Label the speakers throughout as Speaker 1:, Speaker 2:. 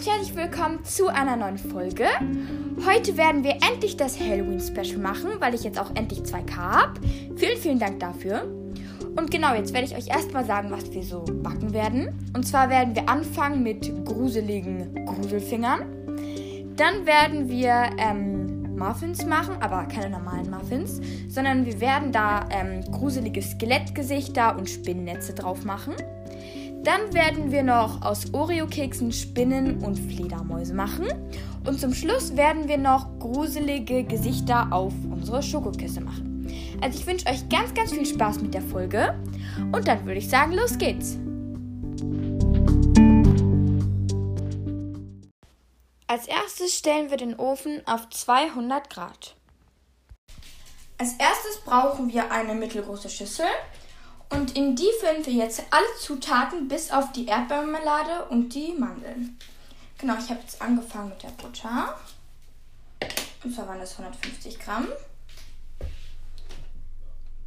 Speaker 1: ganz herzlich willkommen zu einer neuen Folge. Heute werden wir endlich das Halloween-Special machen, weil ich jetzt auch endlich 2K habe. Vielen, vielen Dank dafür. Und genau, jetzt werde ich euch erstmal sagen, was wir so backen werden. Und zwar werden wir anfangen mit gruseligen Gruselfingern. Dann werden wir ähm, Muffins machen, aber keine normalen Muffins, sondern wir werden da ähm, gruselige Skelettgesichter und Spinnennetze drauf machen. Dann werden wir noch aus Oreo-Keksen Spinnen und Fledermäuse machen. Und zum Schluss werden wir noch gruselige Gesichter auf unsere Schokoküsse machen. Also ich wünsche euch ganz, ganz viel Spaß mit der Folge. Und dann würde ich sagen, los geht's. Als erstes stellen wir den Ofen auf 200 Grad. Als erstes brauchen wir eine mittelgroße Schüssel und in die füllen wir jetzt alle Zutaten bis auf die Erdbeermarmelade und die Mandeln. Genau, ich habe jetzt angefangen mit der Butter. Und zwar waren das 150 Gramm.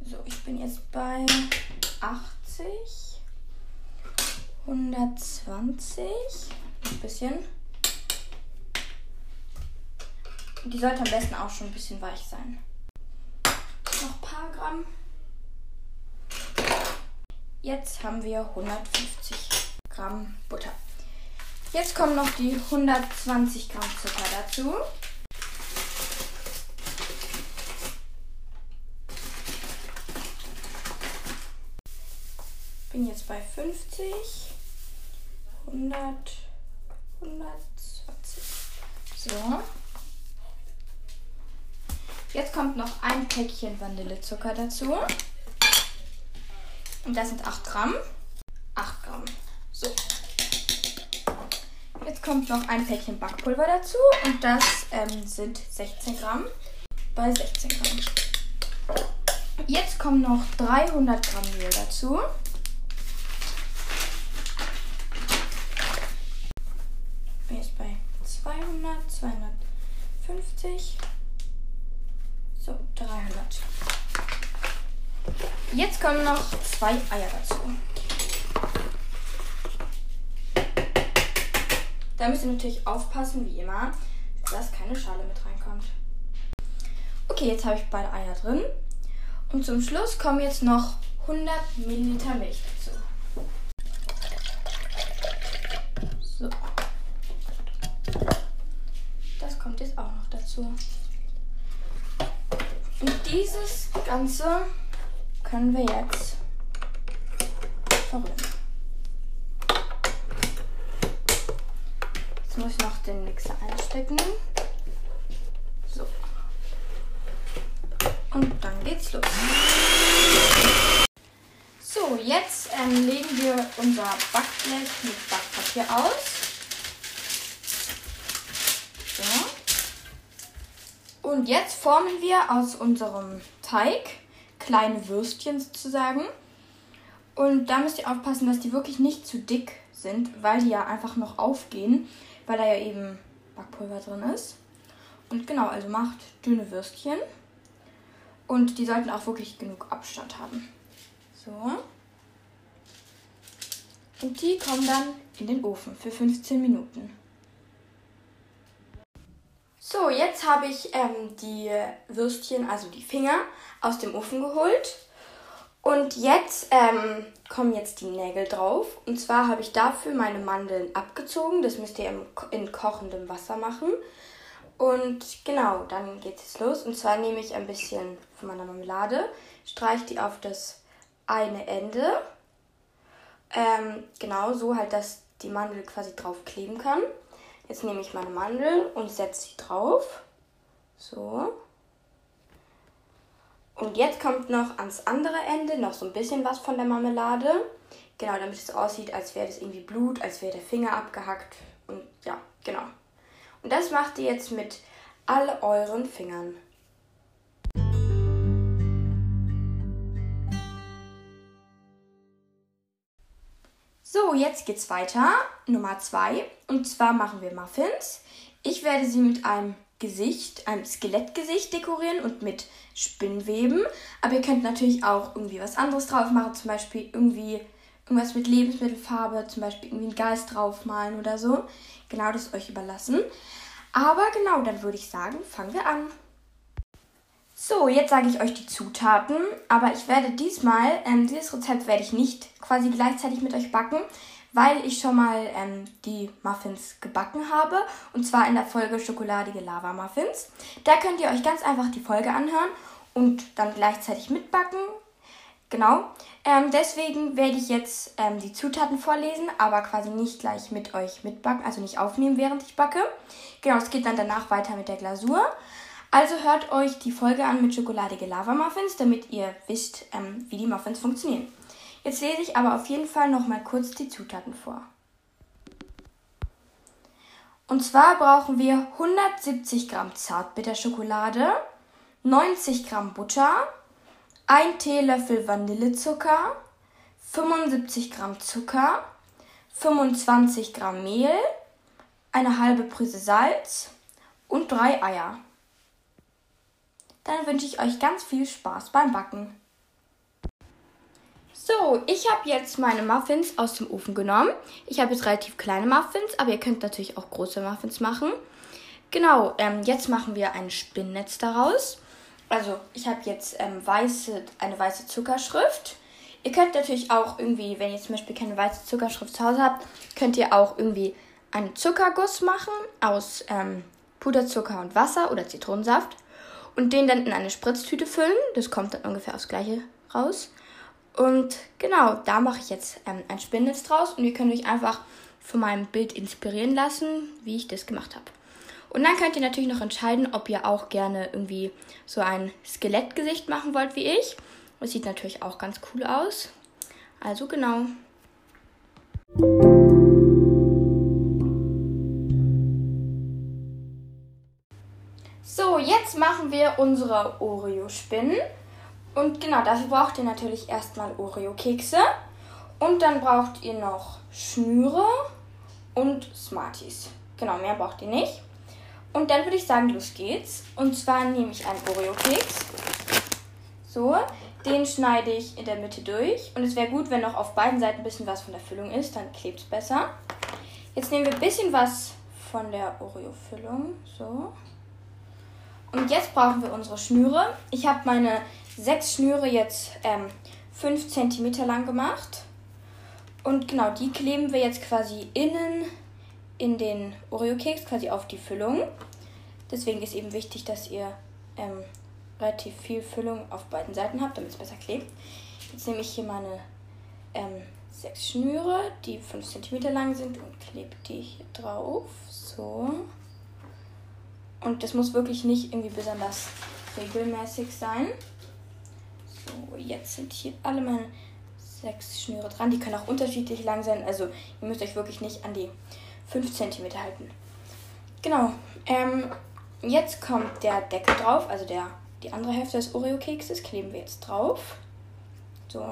Speaker 1: So, ich bin jetzt bei 80, 120, ein bisschen. Die sollte am besten auch schon ein bisschen weich sein. Noch ein paar Gramm. Jetzt haben wir 150 Gramm Butter. Jetzt kommen noch die 120 Gramm Zucker dazu. Bin jetzt bei 50, 100, 120. So. Jetzt kommt noch ein Päckchen Vanillezucker dazu. Und das sind 8 Gramm. 8 Gramm. So. Jetzt kommt noch ein Päckchen Backpulver dazu. Und das ähm, sind 16 Gramm bei 16 Gramm. Jetzt kommen noch 300 Gramm Mehl dazu. Bin jetzt bei 200, 250, so 300. Jetzt kommen noch zwei Eier dazu. Da müsst ihr natürlich aufpassen, wie immer, dass keine Schale mit reinkommt. Okay, jetzt habe ich beide Eier drin. Und zum Schluss kommen jetzt noch 100 Milliliter Milch dazu. So. Das kommt jetzt auch noch dazu. Und dieses Ganze können wir jetzt verrühren. Jetzt muss ich noch den Mixer einstecken. So. Und dann geht's los. So, jetzt ähm, legen wir unser Backblech mit Backpapier aus. So. Und jetzt formen wir aus unserem Teig kleine Würstchen sozusagen. Und da müsst ihr aufpassen, dass die wirklich nicht zu dick sind, weil die ja einfach noch aufgehen, weil da ja eben Backpulver drin ist. Und genau, also macht dünne Würstchen. Und die sollten auch wirklich genug Abstand haben. So. Und die kommen dann in den Ofen für 15 Minuten. So, jetzt habe ich ähm, die Würstchen, also die Finger, aus dem Ofen geholt. Und jetzt ähm, kommen jetzt die Nägel drauf. Und zwar habe ich dafür meine Mandeln abgezogen. Das müsst ihr im, in kochendem Wasser machen. Und genau, dann geht es los. Und zwar nehme ich ein bisschen von meiner Marmelade, streiche die auf das eine Ende. Ähm, genau, so halt, dass die Mandel quasi drauf kleben kann. Jetzt nehme ich meine Mandeln und setze sie drauf. So. Und jetzt kommt noch ans andere Ende noch so ein bisschen was von der Marmelade. Genau, damit es aussieht, als wäre das irgendwie Blut, als wäre der Finger abgehackt. Und ja, genau. Und das macht ihr jetzt mit all euren Fingern. So, jetzt geht's weiter. Nummer zwei. Und zwar machen wir Muffins. Ich werde sie mit einem Gesicht, einem Skelettgesicht dekorieren und mit Spinnweben. Aber ihr könnt natürlich auch irgendwie was anderes drauf machen. Zum Beispiel irgendwie irgendwas mit Lebensmittelfarbe, zum Beispiel irgendwie einen Geist draufmalen oder so. Genau, das euch überlassen. Aber genau, dann würde ich sagen, fangen wir an. So, jetzt sage ich euch die Zutaten, aber ich werde diesmal, ähm, dieses Rezept werde ich nicht quasi gleichzeitig mit euch backen, weil ich schon mal ähm, die Muffins gebacken habe und zwar in der Folge Schokoladige Lava Muffins. Da könnt ihr euch ganz einfach die Folge anhören und dann gleichzeitig mitbacken. Genau. Ähm, deswegen werde ich jetzt ähm, die Zutaten vorlesen, aber quasi nicht gleich mit euch mitbacken, also nicht aufnehmen, während ich backe. Genau, es geht dann danach weiter mit der Glasur. Also hört euch die Folge an mit schokoladige Lava-Muffins, damit ihr wisst, ähm, wie die Muffins funktionieren. Jetzt lese ich aber auf jeden Fall noch mal kurz die Zutaten vor. Und zwar brauchen wir 170 Gramm Zartbitterschokolade, 90 Gramm Butter, 1 Teelöffel Vanillezucker, 75 Gramm Zucker, 25 Gramm Mehl, eine halbe Prise Salz und drei Eier. Dann wünsche ich euch ganz viel Spaß beim Backen. So, ich habe jetzt meine Muffins aus dem Ofen genommen. Ich habe jetzt relativ kleine Muffins, aber ihr könnt natürlich auch große Muffins machen. Genau, ähm, jetzt machen wir ein Spinnnetz daraus. Also, ich habe jetzt ähm, weiße, eine weiße Zuckerschrift. Ihr könnt natürlich auch irgendwie, wenn ihr zum Beispiel keine weiße Zuckerschrift zu Hause habt, könnt ihr auch irgendwie einen Zuckerguss machen aus ähm, Puderzucker und Wasser oder Zitronensaft und den dann in eine Spritztüte füllen. Das kommt dann ungefähr aufs gleiche raus. Und genau, da mache ich jetzt ähm, ein Spinnnetz draus und ihr könnt euch einfach von meinem Bild inspirieren lassen, wie ich das gemacht habe. Und dann könnt ihr natürlich noch entscheiden, ob ihr auch gerne irgendwie so ein Skelettgesicht machen wollt wie ich. Das sieht natürlich auch ganz cool aus. Also genau. Jetzt machen wir unsere Oreo-Spinnen. Und genau, dafür braucht ihr natürlich erstmal Oreo-Kekse. Und dann braucht ihr noch Schnüre und Smarties. Genau, mehr braucht ihr nicht. Und dann würde ich sagen, los geht's. Und zwar nehme ich einen Oreo-Keks. So, den schneide ich in der Mitte durch. Und es wäre gut, wenn noch auf beiden Seiten ein bisschen was von der Füllung ist, dann klebt es besser. Jetzt nehmen wir ein bisschen was von der Oreo-Füllung. So. Und jetzt brauchen wir unsere Schnüre. Ich habe meine sechs Schnüre jetzt ähm, 5 cm lang gemacht. Und genau, die kleben wir jetzt quasi innen in den Oreo-Keks, quasi auf die Füllung. Deswegen ist eben wichtig, dass ihr ähm, relativ viel Füllung auf beiden Seiten habt, damit es besser klebt. Jetzt nehme ich hier meine ähm, sechs Schnüre, die 5 cm lang sind und klebe die hier drauf. So. Und das muss wirklich nicht irgendwie besonders regelmäßig sein. So, jetzt sind hier alle meine sechs Schnüre dran. Die können auch unterschiedlich lang sein. Also ihr müsst euch wirklich nicht an die 5 cm halten. Genau. Ähm, jetzt kommt der Deckel drauf, also der, die andere Hälfte des Oreo-Kekses kleben wir jetzt drauf. So.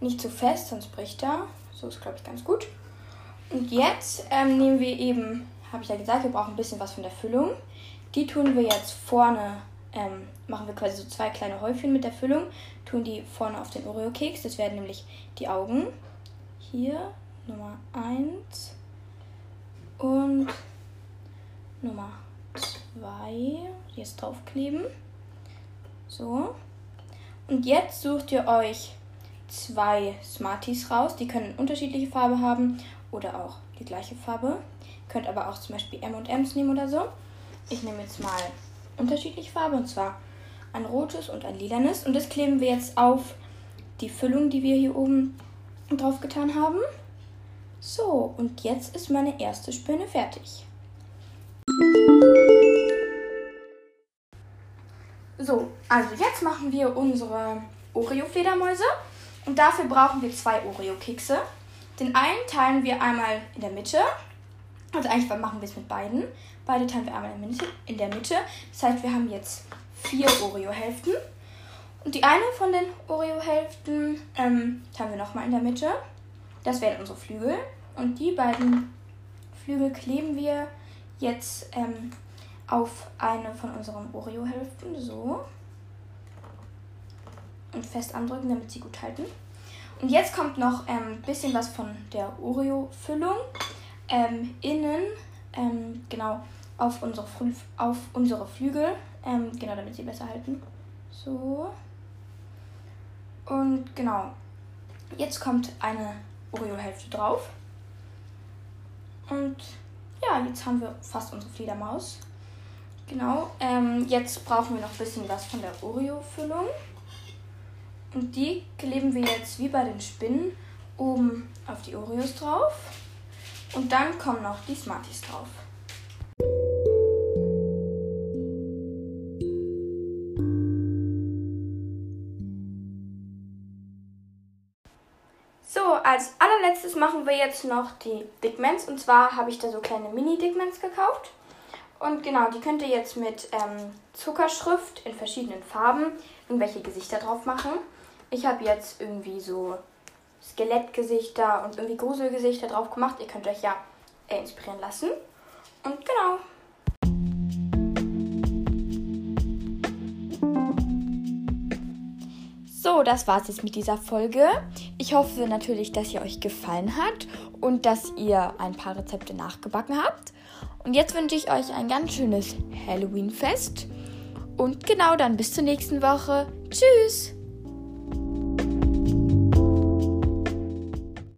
Speaker 1: Nicht zu fest, sonst bricht er. So ist, glaube ich, ganz gut. Und jetzt ähm, nehmen wir eben habe ich ja gesagt, wir brauchen ein bisschen was von der Füllung. Die tun wir jetzt vorne, ähm, machen wir quasi so zwei kleine Häufchen mit der Füllung, tun die vorne auf den Oreo-Keks. Das werden nämlich die Augen. Hier Nummer 1 und Nummer 2. Jetzt draufkleben. So. Und jetzt sucht ihr euch zwei Smarties raus. Die können unterschiedliche Farbe haben oder auch die gleiche Farbe. Könnt aber auch zum Beispiel M&M's nehmen oder so. Ich nehme jetzt mal unterschiedliche Farbe und zwar ein rotes und ein lilanes. Und das kleben wir jetzt auf die Füllung, die wir hier oben drauf getan haben. So, und jetzt ist meine erste Spinne fertig. So, also jetzt machen wir unsere Oreo-Fledermäuse. Und dafür brauchen wir zwei Oreo-Kekse. Den einen teilen wir einmal in der Mitte also eigentlich machen wir es mit beiden. Beide teilen wir einmal in der Mitte. Das heißt, wir haben jetzt vier Oreo-Hälften. Und die eine von den Oreo-Hälften ähm, teilen wir nochmal in der Mitte. Das wären unsere Flügel. Und die beiden Flügel kleben wir jetzt ähm, auf eine von unseren Oreo-Hälften. So. Und fest andrücken, damit sie gut halten. Und jetzt kommt noch ein ähm, bisschen was von der Oreo-Füllung. Ähm, innen, ähm, genau, auf unsere, Frü auf unsere Flügel. Ähm, genau, damit sie besser halten. So. Und genau, jetzt kommt eine Oreo-Hälfte drauf. Und ja, jetzt haben wir fast unsere Fledermaus. Genau, ähm, jetzt brauchen wir noch ein bisschen was von der Oreo-Füllung. Und die kleben wir jetzt wie bei den Spinnen oben auf die Oreos drauf. Und dann kommen noch die Smarties drauf. So, als allerletztes machen wir jetzt noch die Dickmans. Und zwar habe ich da so kleine Mini-Dickmans gekauft. Und genau, die könnt ihr jetzt mit ähm, Zuckerschrift in verschiedenen Farben irgendwelche Gesichter drauf machen. Ich habe jetzt irgendwie so Skelettgesichter und irgendwie Gruselgesichter drauf gemacht. Ihr könnt euch ja äh, inspirieren lassen. Und genau. So, das war's jetzt mit dieser Folge. Ich hoffe natürlich, dass sie euch gefallen hat und dass ihr ein paar Rezepte nachgebacken habt. Und jetzt wünsche ich euch ein ganz schönes Halloween-Fest. Und genau dann bis zur nächsten Woche. Tschüss!